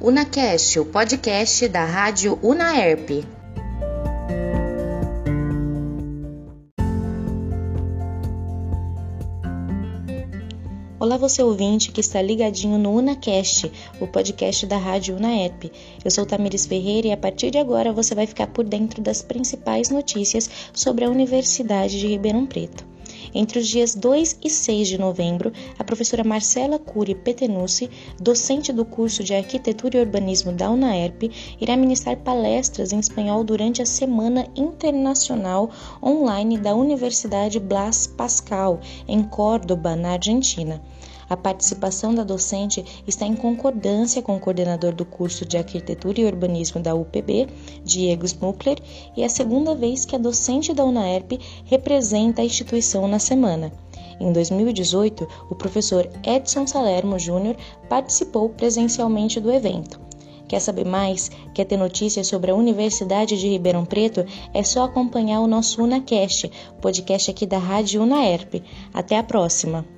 UnaCast, o podcast da rádio Unaerp. Olá, você ouvinte que está ligadinho no UnaCast, o podcast da rádio Unaerp. Eu sou Tamires Ferreira e a partir de agora você vai ficar por dentro das principais notícias sobre a Universidade de Ribeirão Preto. Entre os dias 2 e 6 de novembro, a professora Marcela Cury Petenucci, docente do curso de Arquitetura e Urbanismo da UNAERP, irá ministrar palestras em espanhol durante a Semana Internacional Online da Universidade Blas Pascal, em Córdoba, na Argentina. A participação da docente está em concordância com o coordenador do curso de Arquitetura e Urbanismo da UPB, Diego Smukler, e é a segunda vez que a docente da UNAERP representa a instituição na semana. Em 2018, o professor Edson Salermo Júnior participou presencialmente do evento. Quer saber mais? Quer ter notícias sobre a Universidade de Ribeirão Preto? É só acompanhar o nosso UnaCast, podcast aqui da Rádio UnaERP. Até a próxima!